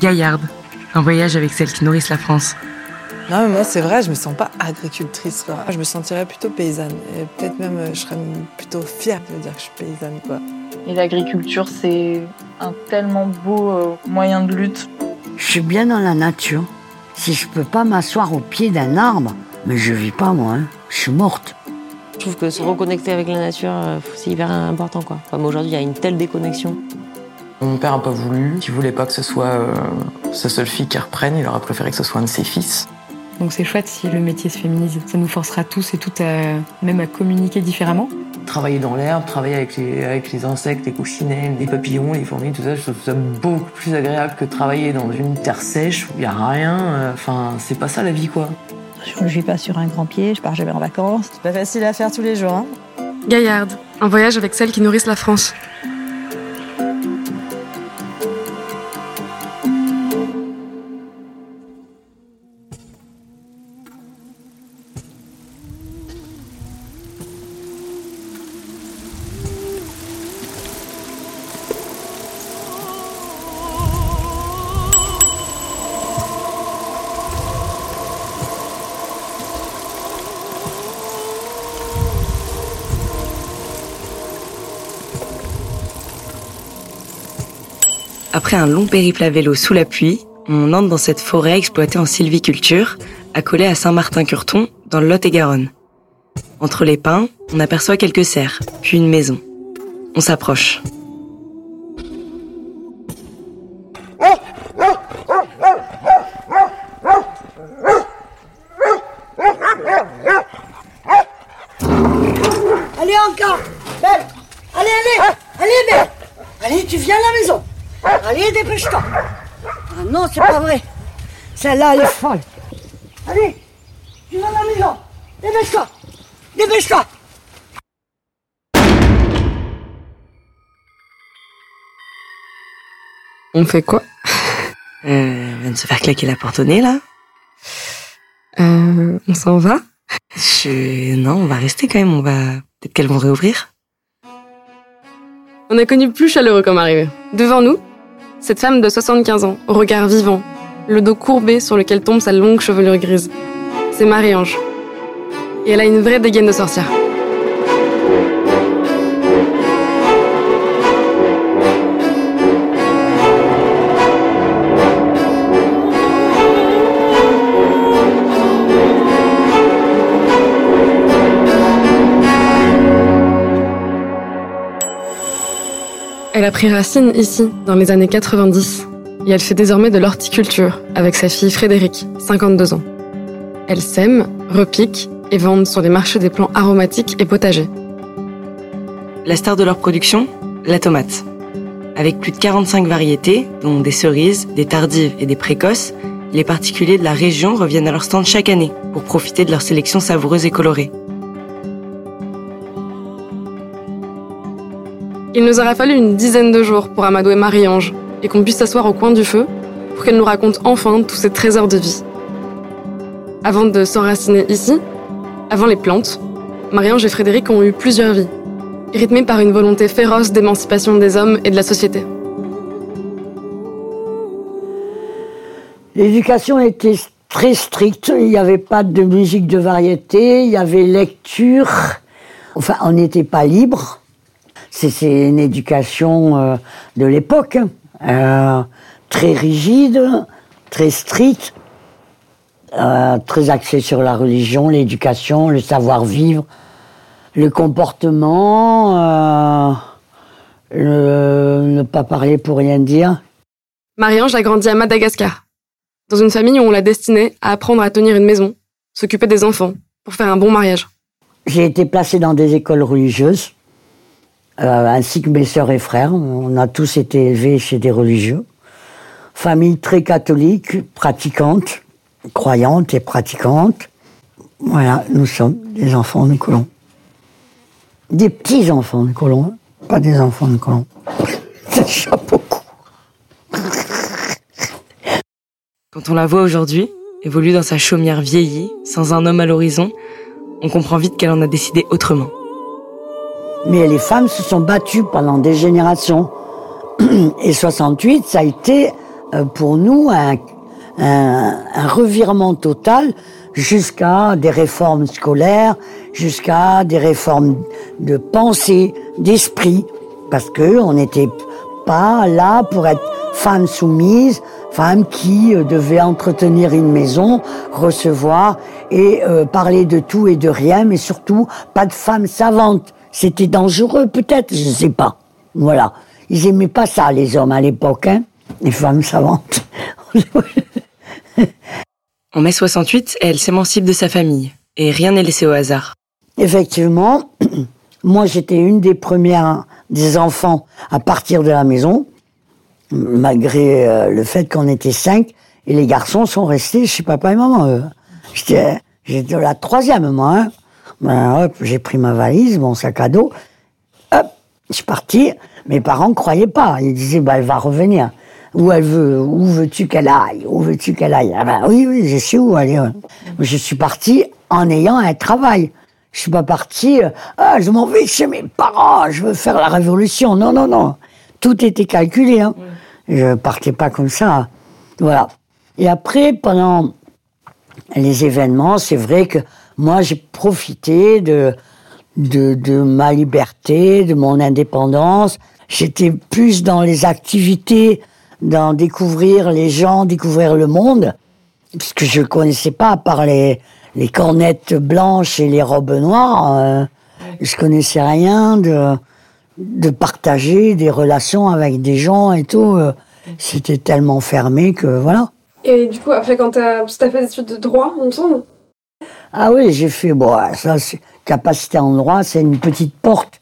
Gaillarde, un voyage avec celles qui nourrissent la France. Non, mais moi, c'est vrai, je me sens pas agricultrice. Quoi. Je me sentirais plutôt paysanne. Et peut-être même, euh, je serais plutôt fière de dire que je suis paysanne. Quoi. Et l'agriculture, c'est un tellement beau euh, moyen de lutte. Je suis bien dans la nature. Si je peux pas m'asseoir au pied d'un arbre, mais je vis pas moi, hein. je suis morte. Je trouve que se reconnecter avec la nature, euh, c'est hyper important. Quoi. Comme aujourd'hui, il y a une telle déconnexion. Mon père n'a pas voulu, il voulait pas que ce soit euh, sa seule fille qui reprenne, il aurait préféré que ce soit un de ses fils. Donc c'est chouette si le métier se féminise. Ça nous forcera tous et toutes à, même à communiquer différemment. Travailler dans l'herbe, travailler avec les, avec les insectes, les coccinelles, les papillons, les fourmis, tout ça, je trouve ça beaucoup plus agréable que travailler dans une terre sèche où il n'y a rien. euh, Enfin, c'est pas ça la vie, quoi. Je ne vis pas sur un grand pied, je pars jamais en vacances. C'est pas facile à faire tous les jours. Hein. Gaillarde, un voyage avec celles qui nourrissent la France. Après un long périple à vélo sous la pluie, on entre dans cette forêt exploitée en sylviculture, accolée à Saint-Martin-Curton, dans le Lot-et-Garonne. Entre les pins, on aperçoit quelques serres, puis une maison. On s'approche. Allez, dépêche-toi. Ah non, c'est pas vrai. Celle-là, elle est folle. Allez Tu vas à la maison Dépêche-toi. Dépêche-toi. On fait quoi? Euh, on vient de se faire claquer la porte au nez, là. euh, On s'en va? Je... Non, on va rester quand même, on va... Peut-être qu'elles vont réouvrir. On a connu plus chaleureux comme arrivée. Devant nous, cette femme de 75 ans, au regard vivant, le dos courbé sur lequel tombe sa longue chevelure grise. C'est Marie-Ange. Et elle a une vraie dégaine de sorcière. Elle a pris racine ici, dans les années 90, et elle fait désormais de l'horticulture avec sa fille Frédéric, 52 ans. Elle sème, repique et vend sur les marchés des plants aromatiques et potagers. La star de leur production, la tomate. Avec plus de 45 variétés, dont des cerises, des tardives et des précoces, les particuliers de la région reviennent à leur stand chaque année pour profiter de leur sélection savoureuse et colorée. Il nous aura fallu une dizaine de jours pour amadouer Marie-Ange et qu'on puisse s'asseoir au coin du feu pour qu'elle nous raconte enfin tous ces trésors de vie. Avant de s'enraciner ici, avant les plantes, Marie-Ange et Frédéric ont eu plusieurs vies, rythmées par une volonté féroce d'émancipation des hommes et de la société. L'éducation était très stricte. Il n'y avait pas de musique de variété. Il y avait lecture. Enfin, on n'était pas libre. C'est une éducation euh, de l'époque. hein. Euh, très rigide, très stricte, euh, très axée sur la religion, l'éducation, le savoir-vivre, le comportement, le- ne pas parler pour rien dire. Marie-Ange a grandi à Madagascar, dans une famille où on l'a destinée à apprendre à tenir une maison, s'occuper des enfants, pour faire un bon mariage. J'ai été placée dans des écoles religieuses, ainsi que mes sœurs et frères. On a tous été élevés chez des religieux. Famille très catholique, pratiquante, croyante et pratiquante. Voilà, nous sommes des enfants de colons. Des petits enfants de colons, pas des enfants de colons. C'est chapeau court. Quand on la voit aujourd'hui, évolue dans sa chaumière vieillie, sans un homme à l'horizon, on comprend vite qu'elle en a décidé autrement. Mais les femmes se sont battues pendant des générations. Et 68, ça a été euh, pour nous un, un, revirement total jusqu'à des réformes scolaires, jusqu'à des réformes de pensée, d'esprit, parce que on n'était pas là pour être femme soumise, femme qui euh, devait entretenir une maison, recevoir et euh, parler de tout et de rien, mais surtout pas de femme savante. C'était dangereux peut-être, je ne sais pas. Voilà. Ils aimaient pas ça, les hommes à l'époque, hein, les femmes savantes. En mai 68, elle s'émancipe de sa famille, et rien n'est laissé au hasard. Effectivement, moi j'étais une des premières des enfants à partir de la maison, malgré euh, le fait qu'on était cinq, et les garçons sont restés chez papa et maman. j'étais la troisième, moi. hein. Ben, hop, j'ai pris ma valise, mon sac à dos. Hop, je suis parti. Mes parents ne croyaient pas. Ils disaient, bah, elle va revenir. Où elle veut, où veux-tu qu'elle aille? Où veux-tu qu'elle aille? Ah ben oui, oui, je sais où aller. ouais. Je suis parti en ayant un travail. Je suis pas parti, euh, ah, je m'en vais chez mes parents, je veux faire la révolution. Non, non, non. Tout était calculé. Hein. Je partais pas comme ça. Voilà. Et après, pendant les événements, c'est vrai que moi, j'ai profité de, de, ma liberté, de mon indépendance. J'étais plus dans les activités, dans découvrir les gens, découvrir le monde, puisque je connaissais pas, à part les, les cornettes blanches et les robes noires, euh, je connaissais rien de, de partager des relations avec des gens et tout. euh, C'était tellement fermé que voilà. Et du coup, après, quand t'as as fait des études de droit, il me semble Ah oui, j'ai fait, bon, ça, c'est- capacité en droit, c'est une petite porte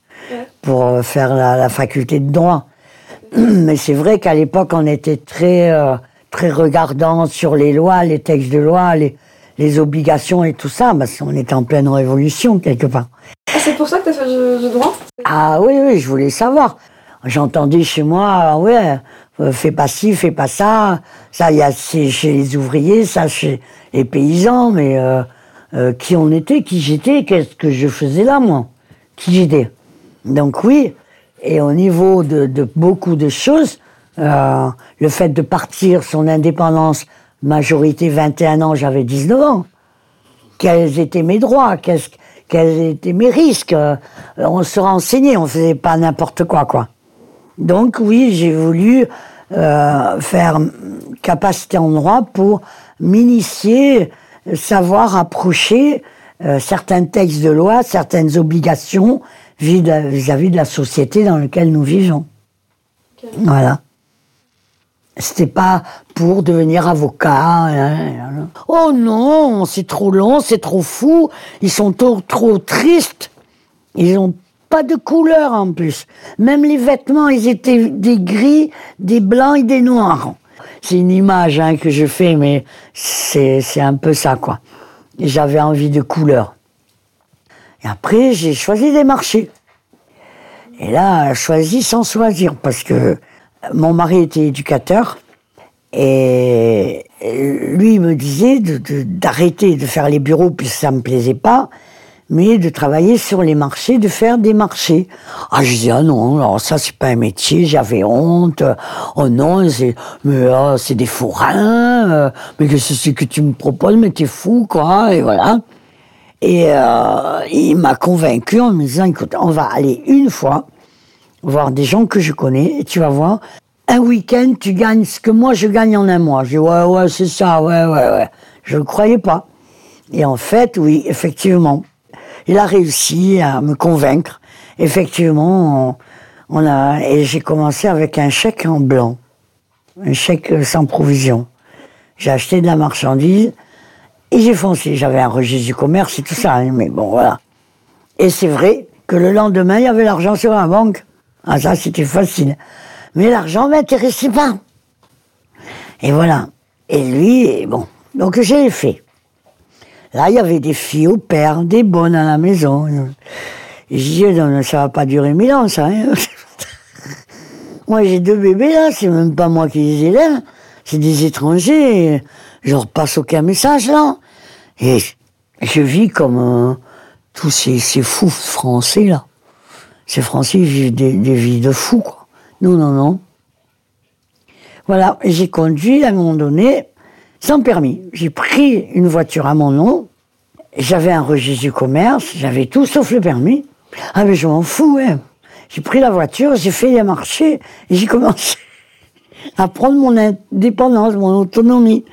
pour euh, faire la, la faculté de droit. Mais c'est vrai qu'à l'époque, on était très, euh, très regardant sur les lois, les textes de loi, les, les obligations et tout ça, parce qu'on était en pleine révolution quelque part. Ah, c'est pour ça que t'as fait du, du droit? Ah oui, oui, je voulais savoir. J'entendais chez moi, ah ouais, euh, fais pas ci, fais pas ça. Ça, il y a c'est chez les ouvriers, ça chez les paysans, mais euh, qui on était, qui j'étais, qu'est-ce que je faisais là, moi Qui j'étais Donc oui, et au niveau de, de beaucoup de choses, euh, le fait de partir son indépendance, majorité 21 ans, j'avais 19 ans quels étaient mes droits, quels étaient mes risques. Euh, On se renseignait, on faisait pas n'importe quoi, quoi. Donc oui, j'ai voulu euh, faire capacité en droit pour m'initier, savoir approcher euh, certains textes de loi, certaines obligations vis- vis-à-vis de la société dans laquelle nous vivons. Voilà. C'était pas pour devenir avocat. hein, hein. Oh non, c'est trop long, c'est trop fou. Ils sont trop, trop tristes. Ils ont pas de couleur en plus. Même les vêtements, ils étaient des gris, des blancs et des noirs. C'est une image hein, que je fais, mais c'est un peu ça, quoi. J'avais envie de couleur. Et après, j'ai choisi des marchés. Et là, choisi sans choisir, parce que mon mari était éducateur, et lui me disait de- de- d'arrêter de, faire les bureaux, puisque ça me plaisait pas, mais de travailler sur les marchés, de faire des marchés. Ah, je disais, ah non, alors ça, c'est pas un métier, j'avais honte. Oh non, c'est, mais ah, c'est des fourrins, euh, mais que c'est que tu me proposes, mais t'es fou, quoi, et voilà. Et euh, il m'a convaincu en me disant, écoute, on va aller une fois voir des gens que je connais, et tu vas voir, un week-end, tu gagnes ce que moi je gagne en un mois. Je dis, ouais, ouais, c'est ça, ouais, ouais, ouais. Je ne croyais pas. Et en fait, oui, effectivement, il a réussi à me convaincre. Effectivement, on, a, et j'ai commencé avec un chèque en blanc, un chèque sans provision. J'ai acheté de la marchandise et j'ai foncé. J'avais un registre du commerce et tout ça, hein, mais bon, voilà. Et c'est vrai que le lendemain, il y avait l'argent sur la banque. Ah, ça, c'était facile. Mais l'argent m'intéressait pas. Et voilà. Et lui, bon. Donc, j'ai fait. Là, il y avait des filles au père, des bonnes à la maison. Je dis, non, ça va pas durer mille ans, ça. hein. moi, j'ai deux bébés, là. C'est même pas moi qui les élève. C'est des étrangers. Je leur passe aucun message, là. Et je vis comme euh, tous ces, fous français, là. Ces Français vivent des, des vies de fous, quoi. Non, non, non. Voilà, j'ai conduit à un moment donné sans permis. J'ai pris une voiture à mon nom. J'avais un registre du commerce, j'avais tout sauf le permis. Ah mais je m'en fous, hein. J'ai pris la voiture, j'ai fait les marchés j'ai commencé à prendre mon indépendance, mon autonomie.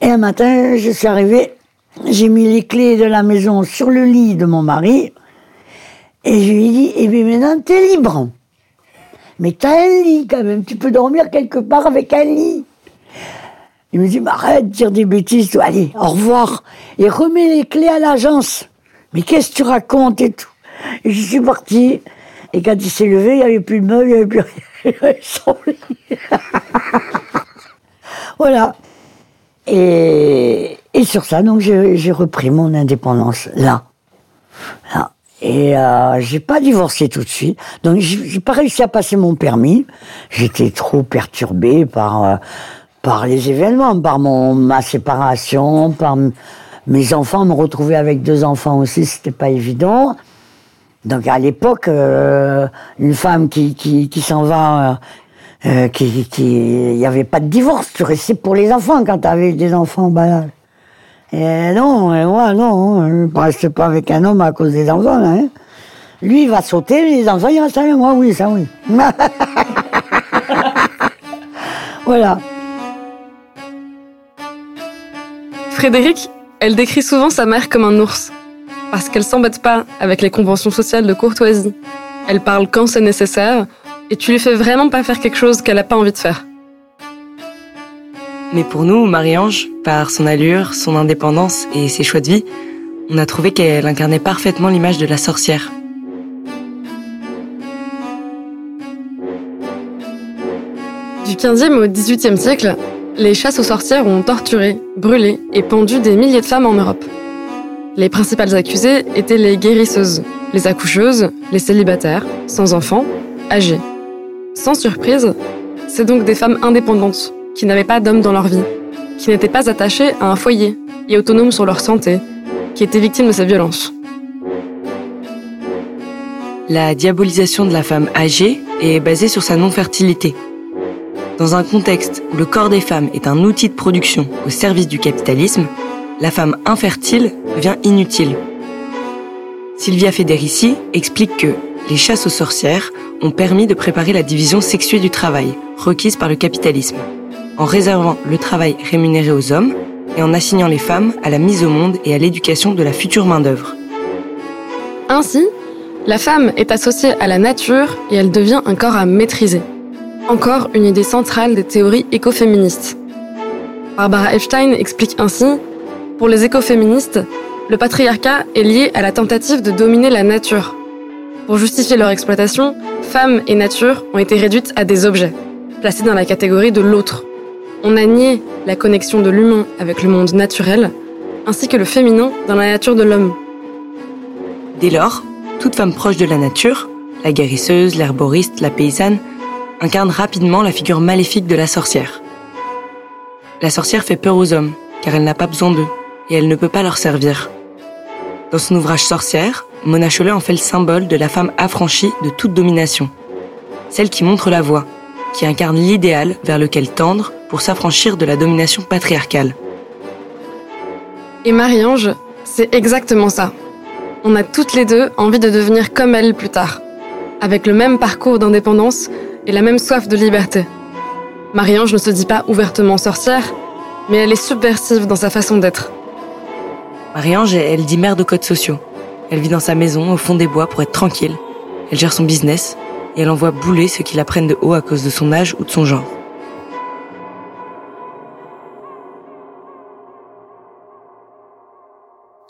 Et un matin, je suis arrivée, j'ai mis les clés de la maison sur le lit de mon mari et je lui ai dit, eh bien maintenant, t'es libre. Mais t'as un lit quand même, tu peux dormir quelque part avec un lit. Il me dit, bah, arrête de dire des bêtises, allez, au revoir. Et remets les clés à l'agence. Mais qu'est-ce que tu racontes et tout Et je suis partie. Et quand il s'est levé, il n'y avait plus de meubles, il n'y avait plus rien. voilà. Et, et, sur ça, donc, j'ai repris mon indépendance là. Là. Et euh, j'ai pas divorcé tout de suite. Donc j'ai pas réussi à passer mon permis. J'étais trop perturbée par euh, par les événements, par mon ma séparation, par mes enfants. Me retrouver avec deux enfants aussi, c'était pas évident. Donc à l'époque, euh, une femme qui qui, s'en va. Euh, euh qui, il y avait pas de divorce, tu restais pour les enfants quand tu avais des enfants. Bah, et non, moi, non, je ne reste pas avec un homme à cause des enfants. Hein. Lui, il va sauter, les enfants, ils restent avec moi, oui, ça oui. voilà. Frédéric, elle décrit souvent sa mère comme un ours, parce qu'elle s'embête pas avec les conventions sociales de courtoisie. Elle parle quand c'est nécessaire, et tu lui fais vraiment pas faire quelque chose qu'elle a pas envie de faire. Mais pour nous, Marie-Ange, par son allure, son indépendance et ses choix de vie, on a trouvé qu'elle incarnait parfaitement l'image de la sorcière. Du 15e au 18e siècle, les chasses aux sorcières ont torturé, brûlé et pendu des milliers de femmes en Europe. Les principales accusées étaient les guérisseuses, les accoucheuses, les célibataires, sans enfants, âgées. Sans surprise, c'est donc des femmes indépendantes qui n'avaient pas d'hommes dans leur vie, qui n'étaient pas attachés à un foyer et autonomes sur leur santé, qui étaient victimes de ces violences. La diabolisation de la femme âgée est basée sur sa non-fertilité. Dans un contexte où le corps des femmes est un outil de production au service du capitalisme, la femme infertile devient inutile. Sylvia Federici explique que les chasses aux sorcières ont permis de préparer la division sexuée du travail, requise par le capitalisme en réservant le travail rémunéré aux hommes et en assignant les femmes à la mise au monde et à l'éducation de la future main-d'œuvre. Ainsi, la femme est associée à la nature et elle devient un corps à maîtriser. Encore une idée centrale des théories écoféministes. Barbara Epstein explique ainsi Pour les écoféministes, le patriarcat est lié à la tentative de dominer la nature. Pour justifier leur exploitation, femmes et nature ont été réduites à des objets, placés dans la catégorie de l'autre, on a nié la connexion de l'humain avec le monde naturel, ainsi que le féminin dans la nature de l'homme. Dès lors, toute femme proche de la nature, la guérisseuse, l'herboriste, la paysanne, incarne rapidement la figure maléfique de la sorcière. La sorcière fait peur aux hommes, car elle n'a pas besoin d'eux, et elle ne peut pas leur servir. Dans son ouvrage Sorcière, Mona Chollet en fait le symbole de la femme affranchie de toute domination. Celle qui montre la voie, qui incarne l'idéal vers lequel tendre pour s'affranchir de la domination patriarcale. Et Marie-Ange, c'est exactement ça. On a toutes les deux envie de devenir comme elle plus tard, avec le même parcours d'indépendance et la même soif de liberté. Marie-Ange ne se dit pas ouvertement sorcière, mais elle est subversive dans sa façon d'être. Marie-Ange, elle dit mère de codes sociaux. Elle vit dans sa maison, au fond des bois, pour être tranquille. Elle gère son business, et elle envoie bouler ceux qui la prennent de haut à cause de son âge ou de son genre.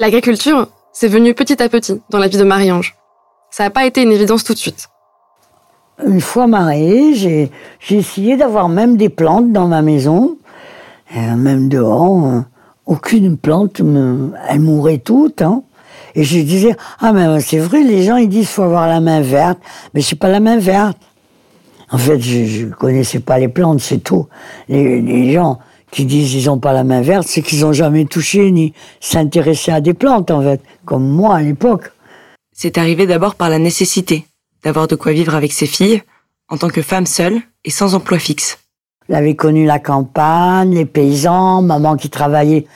L'agriculture, c'est venu petit à petit dans la vie de Marie-Ange. Ça n'a pas été une évidence tout de suite. Une fois mariée, j'ai, essayé d'avoir même des plantes dans ma maison, euh, même dehors. Euh, aucune plante, me, elle mourait toute. Hein. Et je disais, ah mais c'est vrai, les gens ils disent faut avoir la main verte, mais c'est pas la main verte. En fait, je, ne connaissais pas les plantes, c'est tout. Les, les gens, qui disent qu'ils n'ont pas la main verte, c'est qu'ils n'ont jamais touché ni s'intéressé à des plantes, en fait, comme moi à l'époque. C'est arrivé d'abord par la nécessité d'avoir de quoi vivre avec ses filles, en tant que femme seule et sans emploi fixe. J'avais connu la campagne, les paysans, maman qui travaillait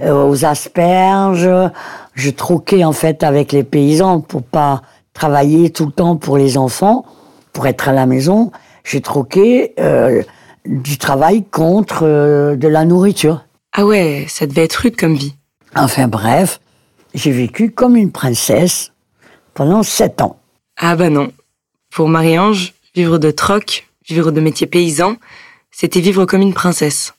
euh, aux asperges. Je troquais en fait avec les paysans pour pas travailler tout le temps pour les enfants, pour être à la maison. J'ai troqué euh, du travail contre euh, de la nourriture. Ah ouais, ça devait être rude comme vie. Enfin bref, j'ai vécu comme une princesse pendant sept ans. Ah bah non. Pour Marie-Ange, vivre de troc, vivre de métier paysan, c'était vivre comme une princesse.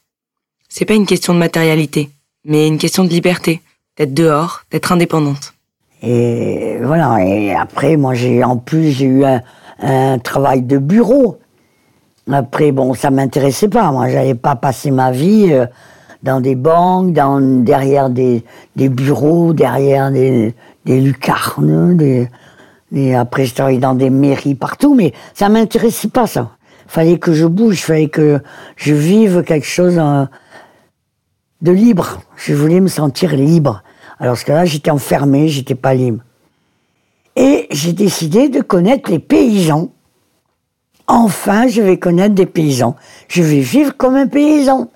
C'est pas une question de matérialité, mais une question de liberté, d'être dehors, d'être indépendante. Et voilà, et après, moi, j'ai en plus, j'ai eu un, travail de bureau. Après, bon, ça m'intéressait pas. Moi, j'allais pas passer ma vie euh, dans des banques, dans, derrière des, des bureaux, derrière des, des lucarnes, des, des- après, je travaillais dans des mairies partout, mais ça m'intéressait pas, ça. Fallait que je bouge, fallait que je vive quelque chose euh, de libre. Je voulais me sentir libre. Alors, parce que là, j'étais enfermé, j'étais pas libre. Et j'ai décidé de connaître les paysans. Enfin, je vais connaître des paysans. Je vais vivre comme un paysan.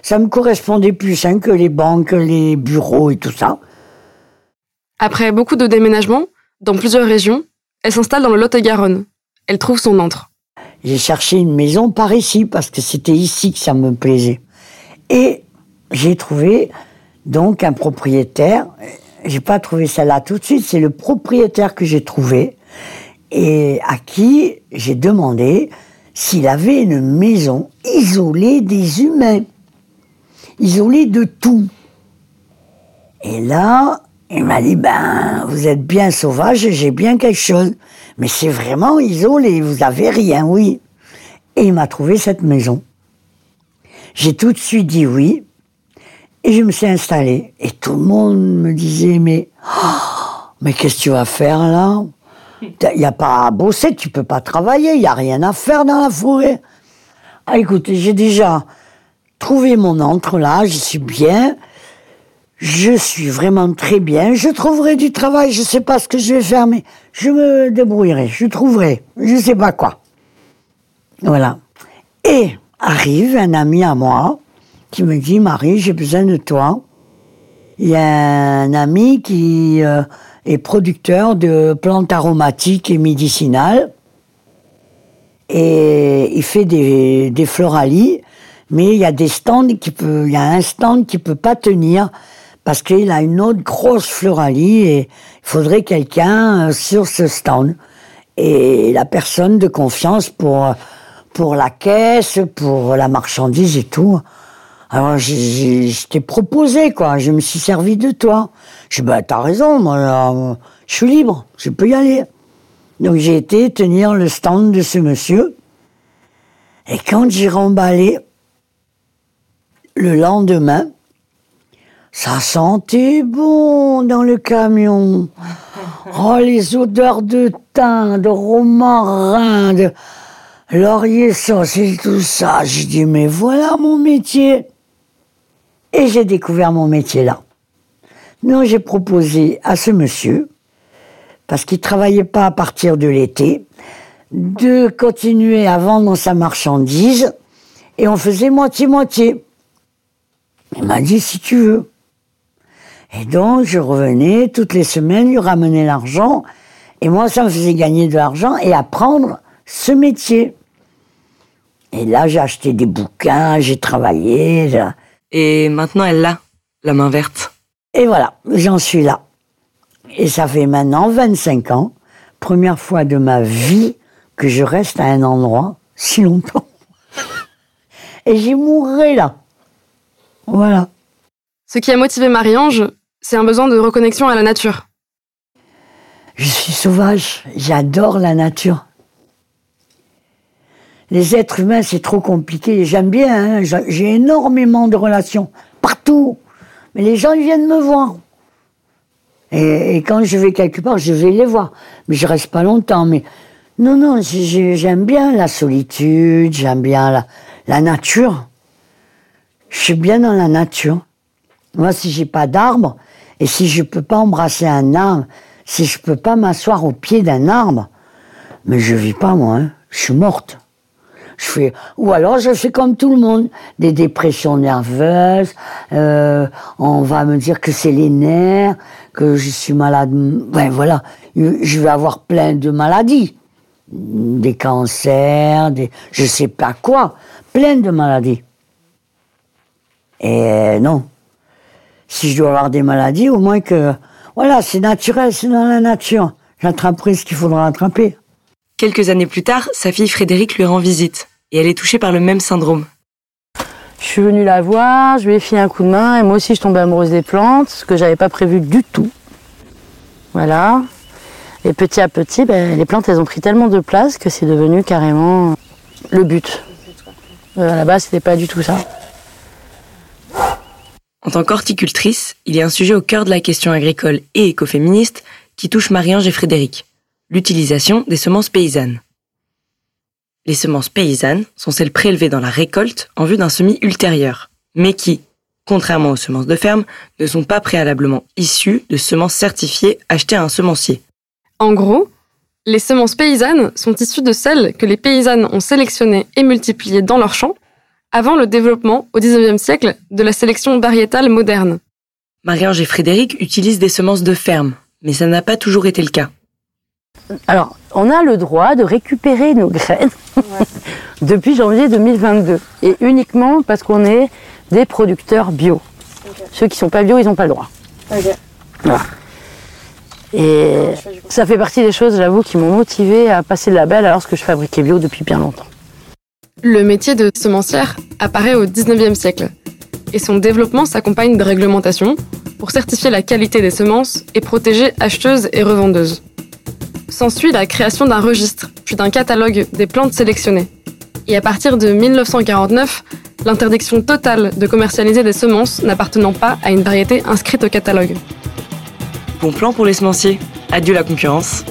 Ça me correspondait plus hein, que les banques, les bureaux et tout ça. Après beaucoup de déménagements, dans plusieurs régions, elle s'installe dans le Lot-et-Garonne. Elle trouve son antre. J'ai cherché une maison par ici parce que c'était ici que ça me plaisait. Et j'ai trouvé donc un propriétaire. J'ai pas trouvé ça là tout de suite. C'est le propriétaire que j'ai trouvé et à qui j'ai demandé s'il avait une maison isolée des humains, isolée de tout. Et là, il m'a dit, ben, vous êtes bien sauvage et j'ai bien quelque chose. Mais c'est vraiment isolé, vous avez rien, oui. Et il m'a trouvé cette maison. J'ai tout de suite dit oui. Et je me suis installée. Et tout le monde me disait, mais, oh, mais qu'est-ce que tu vas faire là? Il n'y a pas à bosser, tu peux pas travailler, il n'y a rien à faire dans la forêt. Ah, écoutez, j'ai déjà trouvé mon entre là, je suis bien. Je suis vraiment très bien. Je trouverai du travail. Je sais pas ce que je vais faire, mais je me débrouillerai. Je trouverai. Je sais pas quoi. Voilà. Et arrive un ami à moi qui me dit Marie, j'ai besoin de toi. Il y a un ami qui euh, est producteur de plantes aromatiques et médicinales. Et il fait des, des floralies, mais il y a des stands qui peut, il y a un stand qui peut pas tenir parce qu'il a une autre grosse floralie et il faudrait quelqu'un euh, sur ce stand. Et la personne de confiance pour, pour la caisse, pour la marchandise et tout. Alors, je t'ai proposé, quoi. Je me suis servi de toi. Je dis, bah, t'as raison, moi, là, je suis libre, je peux y aller. Donc, j'ai été tenir le stand de ce monsieur. Et quand j'ai remballé, le lendemain, ça sentait bon dans le camion. Oh, les odeurs de thym, de romarin, de laurier sauce et tout ça. J'ai dit, mais voilà mon métier. Et j'ai découvert mon métier là. Donc j'ai proposé à ce monsieur, parce qu'il travaillait pas à partir de l'été, de continuer à vendre sa marchandise et on faisait moitié-moitié. Il m'a dit si tu veux. Et donc je revenais toutes les semaines lui ramener l'argent et moi ça me faisait gagner de l'argent et apprendre ce métier. Et là j'ai acheté des bouquins, j'ai travaillé. là. Et maintenant, elle l'a, la main verte. Et voilà, j'en suis là. Et ça fait maintenant 25 ans, première fois de ma vie que je reste à un endroit si longtemps. Et j'y mourrai là. Voilà. Ce qui a motivé Marie-Ange, c'est un besoin de reconnexion à la nature. Je suis sauvage, j'adore la nature. Les êtres humains, c'est trop compliqué. J'aime bien, hein, j'ai énormément de relations, partout. Mais les gens, ils viennent me voir. Et, quand je vais quelque part, je vais les voir. Mais je reste pas longtemps. Mais non, non, j'ai- j'ai- j'aime bien la solitude, j'aime bien la, nature. Je suis bien dans la nature. Moi, si j'ai pas d'arbre, et si je peux pas embrasser un arbre, si je peux pas m'asseoir au pied d'un arbre, mais je vis pas, moi, hein. je suis morte. Je fais, ou alors je fais comme tout le monde, des dépressions nerveuses. euh, on va me dire que c'est les nerfs, que je suis malade. Ben voilà, je vais avoir plein de maladies, des cancers, des, je sais pas quoi, plein de maladies. Et non, si je dois avoir des maladies, au moins que, voilà, c'est naturel, c'est dans la nature. J'attraperai ce qu'il faudra attraper. Quelques années plus tard, sa fille Frédéric lui rend visite et elle est touchée par le même syndrome. Je suis venue la voir, je lui ai filé un coup de main et moi aussi je tombais amoureuse des plantes, ce que j'avais pas prévu du tout. Voilà. Et petit à petit, ben, les plantes elles ont pris tellement de place que c'est devenu carrément le but. Euh, à la base, c'était pas du tout ça. En tant qu'horticultrice, il y a un sujet au cœur de la question agricole et écoféministe qui touche Marie-Ange et Frédéric, l'utilisation des semences paysannes. Les semences paysannes sont celles prélevées dans la récolte en vue d'un semis ultérieur, mais qui, contrairement aux semences de ferme, ne sont pas préalablement issues de semences certifiées achetées à un semencier. En gros, les semences paysannes sont issues de celles que les paysannes ont sélectionnées et multipliées dans leurs champs avant le développement au XIXe siècle de la sélection variétale moderne. Marie-Ange et Frédéric utilisent des semences de ferme, mais ça n'a pas toujours été le cas. Alors, on a le droit de récupérer nos graines depuis janvier 2022 et uniquement parce qu'on est des producteurs bio. Ceux qui sont pas bio, ils n'ont pas le droit. Voilà. Et ça fait partie des choses, j'avoue, qui m'ont motivé à passer le label alors que je fabriquais bio depuis bien longtemps. Le métier de semencière apparaît au XIXe siècle et son développement s'accompagne de réglementations pour certifier la qualité des semences et protéger acheteuses et revendeuses. S'ensuit la création d'un registre, puis d'un catalogue des plantes sélectionnées. Et à partir de 1949, l'interdiction totale de commercialiser des semences n'appartenant pas à une variété inscrite au catalogue. Bon plan pour les semenciers, adieu la concurrence.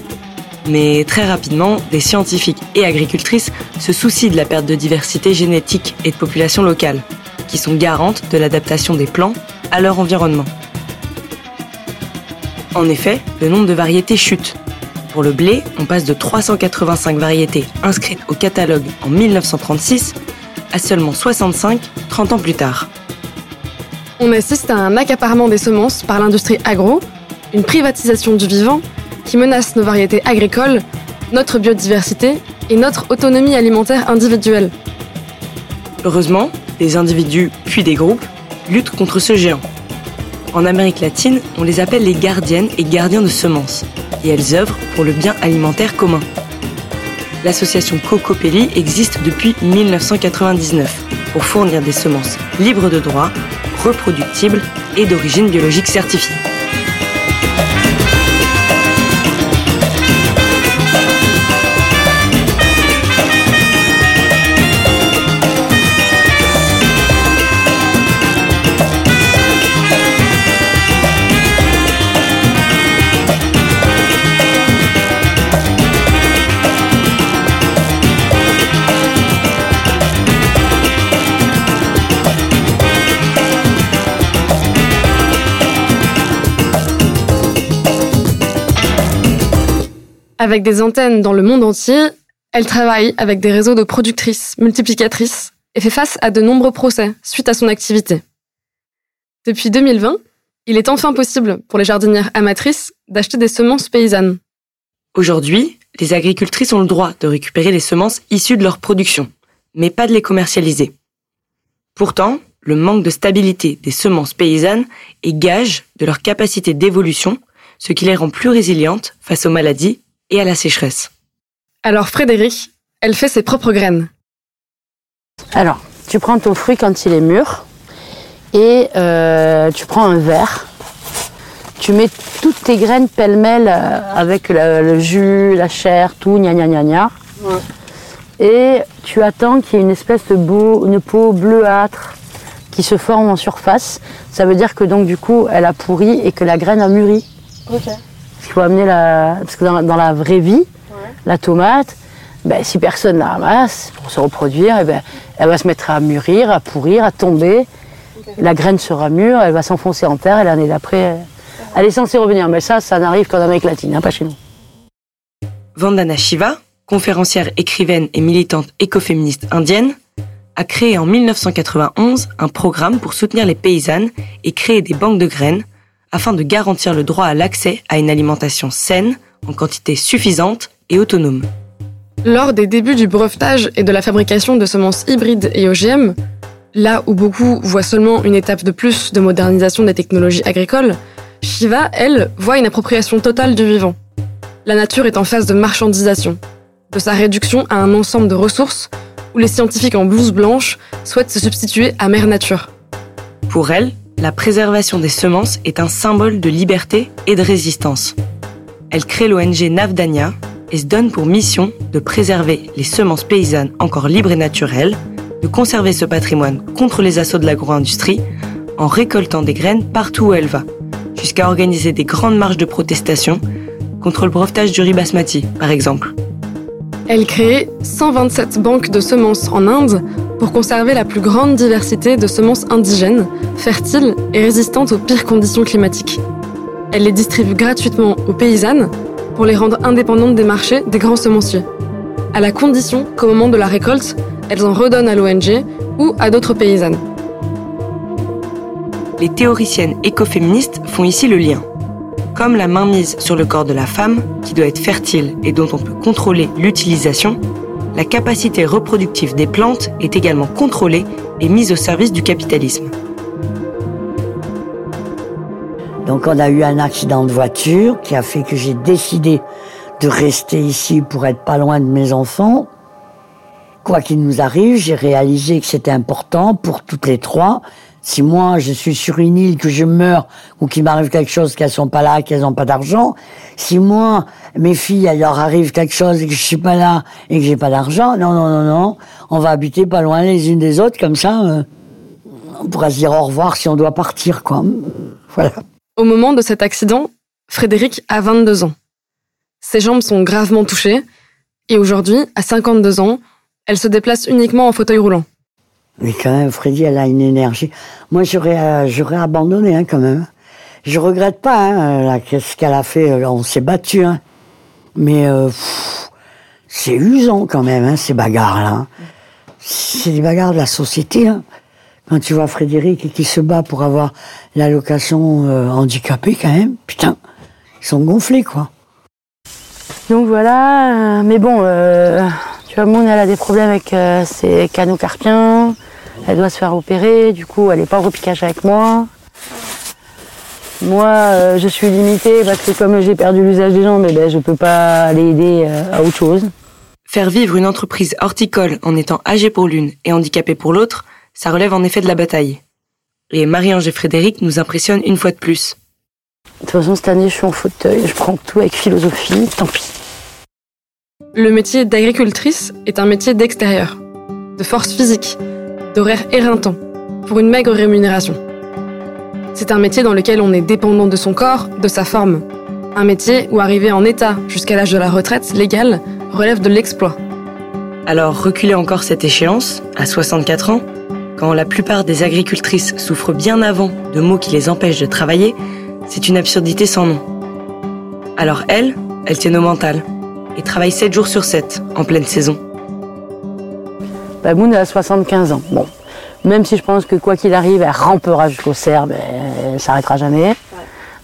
Mais très rapidement, des scientifiques et agricultrices se soucient de la perte de diversité génétique et de population locale, qui sont garantes de l'adaptation des plants à leur environnement. En effet, le nombre de variétés chute. Pour le blé, on passe de 385 variétés inscrites au catalogue en 1936 à seulement 65 30 ans plus tard. On assiste à un accaparement des semences par l'industrie agro, une privatisation du vivant qui menace nos variétés agricoles, notre biodiversité et notre autonomie alimentaire individuelle. Heureusement, des individus puis des groupes luttent contre ce géant. En Amérique latine, on les appelle les gardiennes et gardiens de semences, et elles œuvrent pour le bien alimentaire commun. L'association Cocopelli existe depuis 1999 pour fournir des semences libres de droit, reproductibles et d'origine biologique certifiée. Avec des antennes dans le monde entier, elle travaille avec des réseaux de productrices, multiplicatrices, et fait face à de nombreux procès suite à son activité. Depuis 2020, il est enfin possible pour les jardinières amatrices d'acheter des semences paysannes. Aujourd'hui, les agricultrices ont le droit de récupérer les semences issues de leur production, mais pas de les commercialiser. Pourtant, le manque de stabilité des semences paysannes est gage de leur capacité d'évolution, ce qui les rend plus résilientes face aux maladies et à la sécheresse. Alors Frédéric, elle fait ses propres graines. Alors, tu prends ton fruit quand il est mûr et euh, tu prends un verre. Tu mets toutes tes graines pêle-mêle euh, avec le, le jus, la chair, tout, gna gna gna gna. Et tu attends qu'il y ait une espèce de beau, une peau bleuâtre qui se forme en surface. Ça veut dire que donc du coup elle a pourri et que la graine a mûri. Il faut amener la. Parce que dans, dans la vraie vie, la tomate, ben, si personne la ramasse pour se reproduire, eh ben, elle va se mettre à mûrir, à pourrir, à tomber. La graine sera mûre, elle va s'enfoncer en terre et l'année d'après, elle- elle est censée revenir. Mais ça, ça n'arrive qu'en Amérique latine, hein, pas chez nous. Vandana Shiva, conférencière, écrivaine et militante écoféministe indienne, a créé en 1991 un programme pour soutenir les paysannes et créer des banques de graines afin de garantir le droit à l'accès à une alimentation saine, en quantité suffisante et autonome. Lors des débuts du brevetage et de la fabrication de semences hybrides et OGM, là où beaucoup voient seulement une étape de plus de modernisation des technologies agricoles, Shiva, elle, voit une appropriation totale du vivant. La nature est en phase de marchandisation, de sa réduction à un ensemble de ressources où les scientifiques en blouse blanche souhaitent se substituer à Mère Nature. Pour elle, la préservation des semences est un symbole de liberté et de résistance. Elle crée l'ONG Navdania et se donne pour mission de préserver les semences paysannes encore libres et naturelles, de conserver ce patrimoine contre les assauts de l'agro-industrie en récoltant des graines partout où elle va, jusqu'à organiser des grandes marches de protestation contre le brevetage du riz basmati, par exemple. Elle crée 127 banques de semences en Inde pour conserver la plus grande diversité de semences indigènes, fertiles et résistantes aux pires conditions climatiques. Elle les distribue gratuitement aux paysannes pour les rendre indépendantes des marchés des grands semenciers, à la condition qu'au moment de la récolte, elles en redonnent à l'ONG ou à d'autres paysannes. Les théoriciennes écoféministes font ici le lien. Comme la mainmise sur le corps de la femme, qui doit être fertile et dont on peut contrôler l'utilisation, la capacité reproductive des plantes est également contrôlée et mise au service du capitalisme. Donc on a eu un accident de voiture qui a fait que j'ai décidé de rester ici pour être pas loin de mes enfants. Quoi qu'il nous arrive, j'ai réalisé que c'était important pour toutes les trois. Si moi je suis sur une île, que je meurs ou qu'il m'arrive quelque chose, qu'elles sont pas là, qu'elles ont pas d'argent. Si moi mes filles, il leur arrive quelque chose et que je suis pas là et que j'ai pas d'argent, non non non non, on va habiter pas loin les unes des autres comme ça. euh, on pourra se dire au revoir si on doit partir quoi. Voilà. Au moment de cet accident, Frédéric a 22 ans. Ses jambes sont gravement touchées et aujourd'hui, à 52 ans, elle se déplace uniquement en fauteuil roulant. Mais quand même, Freddy, elle a une énergie. Moi, j'aurais, euh, j'aurais abandonné, hein, quand même. Je regrette pas, hein, là, qu'est-ce qu'elle a fait. euh, On s'est battu, hein. Mais euh, c'est usant quand même, hein, ces bagarres-là. C'est des bagarres de la société. Hein. Quand tu vois Frédéric qui se bat pour avoir l'allocation euh, handicapée, quand même, putain, ils sont gonflés, quoi. Donc voilà, euh, mais bon, euh, tu vois, Moon, elle a des problèmes avec euh, ses canaux carpiens. Elle doit se faire opérer, du coup, elle n'est pas au repiquage avec moi. Moi, euh, je suis limitée parce que comme j'ai perdu l'usage des jambes, eh ben, je peux pas aller aider euh, à autre chose. Faire vivre une entreprise horticole en étant âgé pour l'une et handicapé pour l'autre, ça relève en effet de la bataille. Et Marie-Ange et Frédéric nous impressionnent une fois de plus. De toute façon, cette année, je suis en fauteuil, je prends tout avec philosophie, tant pis. Le métier d'agricultrice est un métier d'extérieur, de force physique, d'horaire éreintant, pour une maigre rémunération. C'est un métier dans lequel on est dépendant de son corps, de sa forme. Un métier où arriver en état jusqu'à l'âge de la retraite légale relève de l'exploit. Alors reculer encore cette échéance, à 64 ans, quand la plupart des agricultrices souffrent bien avant de maux qui les empêchent de travailler, c'est une absurdité sans nom. Alors elle, elle tient au mental et travaille 7 jours sur 7 en pleine saison. Moon, elle a 75 ans. Bon, même si je pense que quoi qu'il arrive, elle rampera jusqu'au cerf, ben, elle s'arrêtera jamais.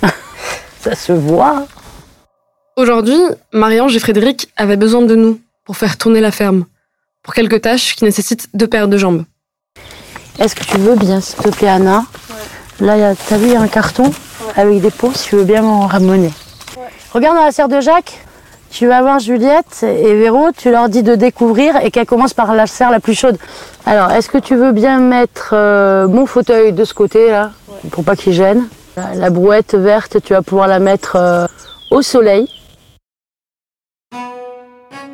Ça se voit. Aujourd'hui, Marie-Ange et Frédéric avaient besoin de nous pour faire tourner la ferme, pour quelques tâches qui nécessitent deux paires de jambes. Est-ce que tu veux bien, s'il te plaît, Anna Là, t'as vu, il y a un carton avec des pots, si tu veux bien m'en ramener. Regarde dans la serre de Jacques. Tu vas voir Juliette et Véro, tu leur dis de découvrir et qu'elles commencent par la serre la plus chaude. Alors, est-ce que tu veux bien mettre euh, mon fauteuil de ce côté, là, pour pas qu'il gêne? La, la brouette verte, tu vas pouvoir la mettre euh, au soleil.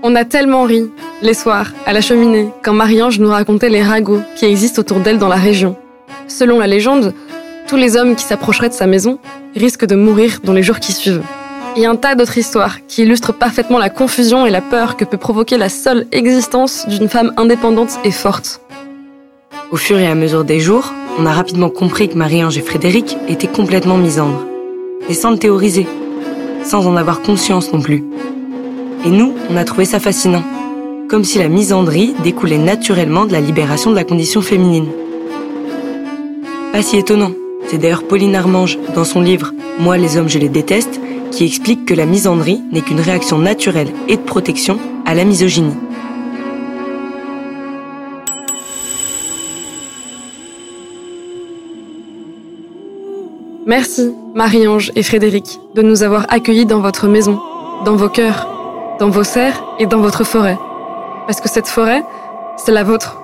On a tellement ri, les soirs, à la cheminée, quand Marie-Ange nous racontait les ragots qui existent autour d'elle dans la région. Selon la légende, tous les hommes qui s'approcheraient de sa maison risquent de mourir dans les jours qui suivent. Et un tas d'autres histoires qui illustrent parfaitement la confusion et la peur que peut provoquer la seule existence d'une femme indépendante et forte. Au fur et à mesure des jours, on a rapidement compris que Marie-Ange et Frédéric étaient complètement misandres. Et sans le théoriser, sans en avoir conscience non plus. Et nous, on a trouvé ça fascinant. Comme si la misandrie découlait naturellement de la libération de la condition féminine. Pas si étonnant. C'est d'ailleurs Pauline Armange, dans son livre Moi les hommes je les déteste, qui explique que la misandrie n'est qu'une réaction naturelle et de protection à la misogynie. Merci, Marie-Ange et Frédéric, de nous avoir accueillis dans votre maison, dans vos cœurs, dans vos serres et dans votre forêt. Parce que cette forêt, c'est la vôtre.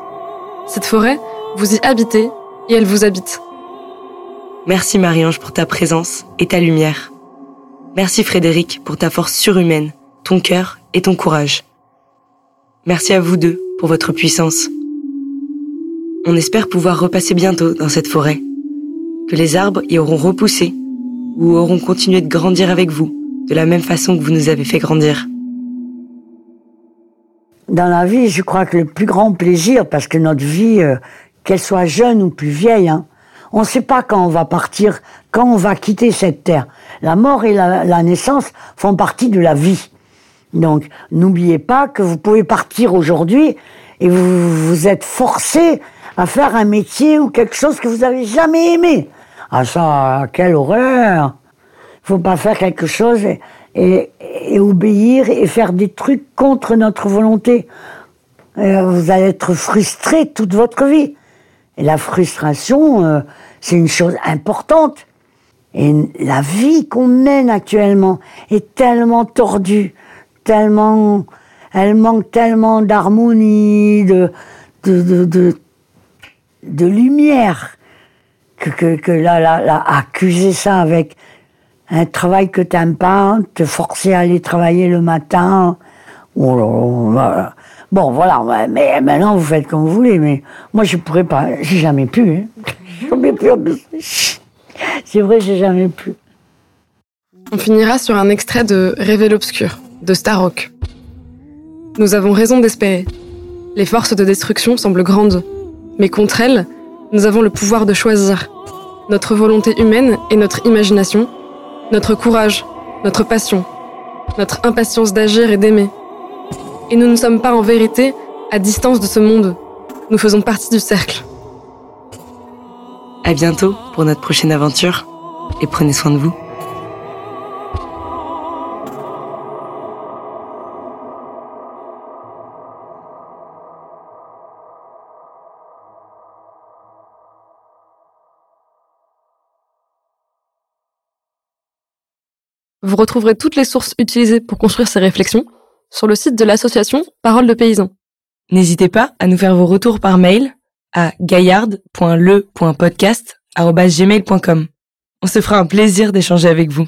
Cette forêt, vous y habitez et elle vous habite. Merci Marie-Ange pour ta présence et ta lumière. Merci Frédéric pour ta force surhumaine, ton cœur et ton courage. Merci à vous deux pour votre puissance. On espère pouvoir repasser bientôt dans cette forêt que les arbres y auront repoussé ou auront continué de grandir avec vous, de la même façon que vous nous avez fait grandir. Dans la vie, je crois que le plus grand plaisir, parce que notre vie, euh, qu'elle soit jeune ou plus vieille, hein, on ne sait pas quand on va partir, quand on va quitter cette terre. La mort et la, naissance font partie de la vie. Donc, n'oubliez pas que vous pouvez partir aujourd'hui et vous vous êtes forcé à faire un métier ou quelque chose que vous n'avez jamais aimé. Ah ça, quelle horreur Il faut pas faire quelque chose et, obéir et faire des trucs contre notre volonté. Euh, vous allez être frustré toute votre vie. La frustration, euh, c'est une chose importante. Et la vie qu'on mène actuellement est tellement tordue, tellement, elle manque tellement d'harmonie, de, de, de, lumière que, que, que là, là, là, accuser ça avec un travail que t'aimes pas, te forcer à aller travailler le matin. Bon, voilà, mais maintenant vous faites comme vous voulez, mais moi je pourrais pas, j'ai jamais pu. Hein. Pu. C'est vrai, j'ai jamais pu. On finira sur un extrait de Révèle obscur de Starrock. Nous avons raison d'espérer. Les forces de destruction semblent grandes, mais contre elles, nous avons le pouvoir de choisir. Notre volonté humaine et notre imagination, notre courage, notre passion, notre impatience d'agir et d'aimer. Et nous ne sommes pas en vérité à distance de ce monde. Nous faisons partie du cercle. À bientôt pour notre prochaine aventure et prenez soin de vous. Vous retrouverez toutes les sources utilisées pour construire ces réflexions sur le site de l'association Parole de paysans. N'hésitez pas à nous faire vos retours par mail à gaillard.le.podcast@gmail.com. On se fera un plaisir d'échanger avec vous.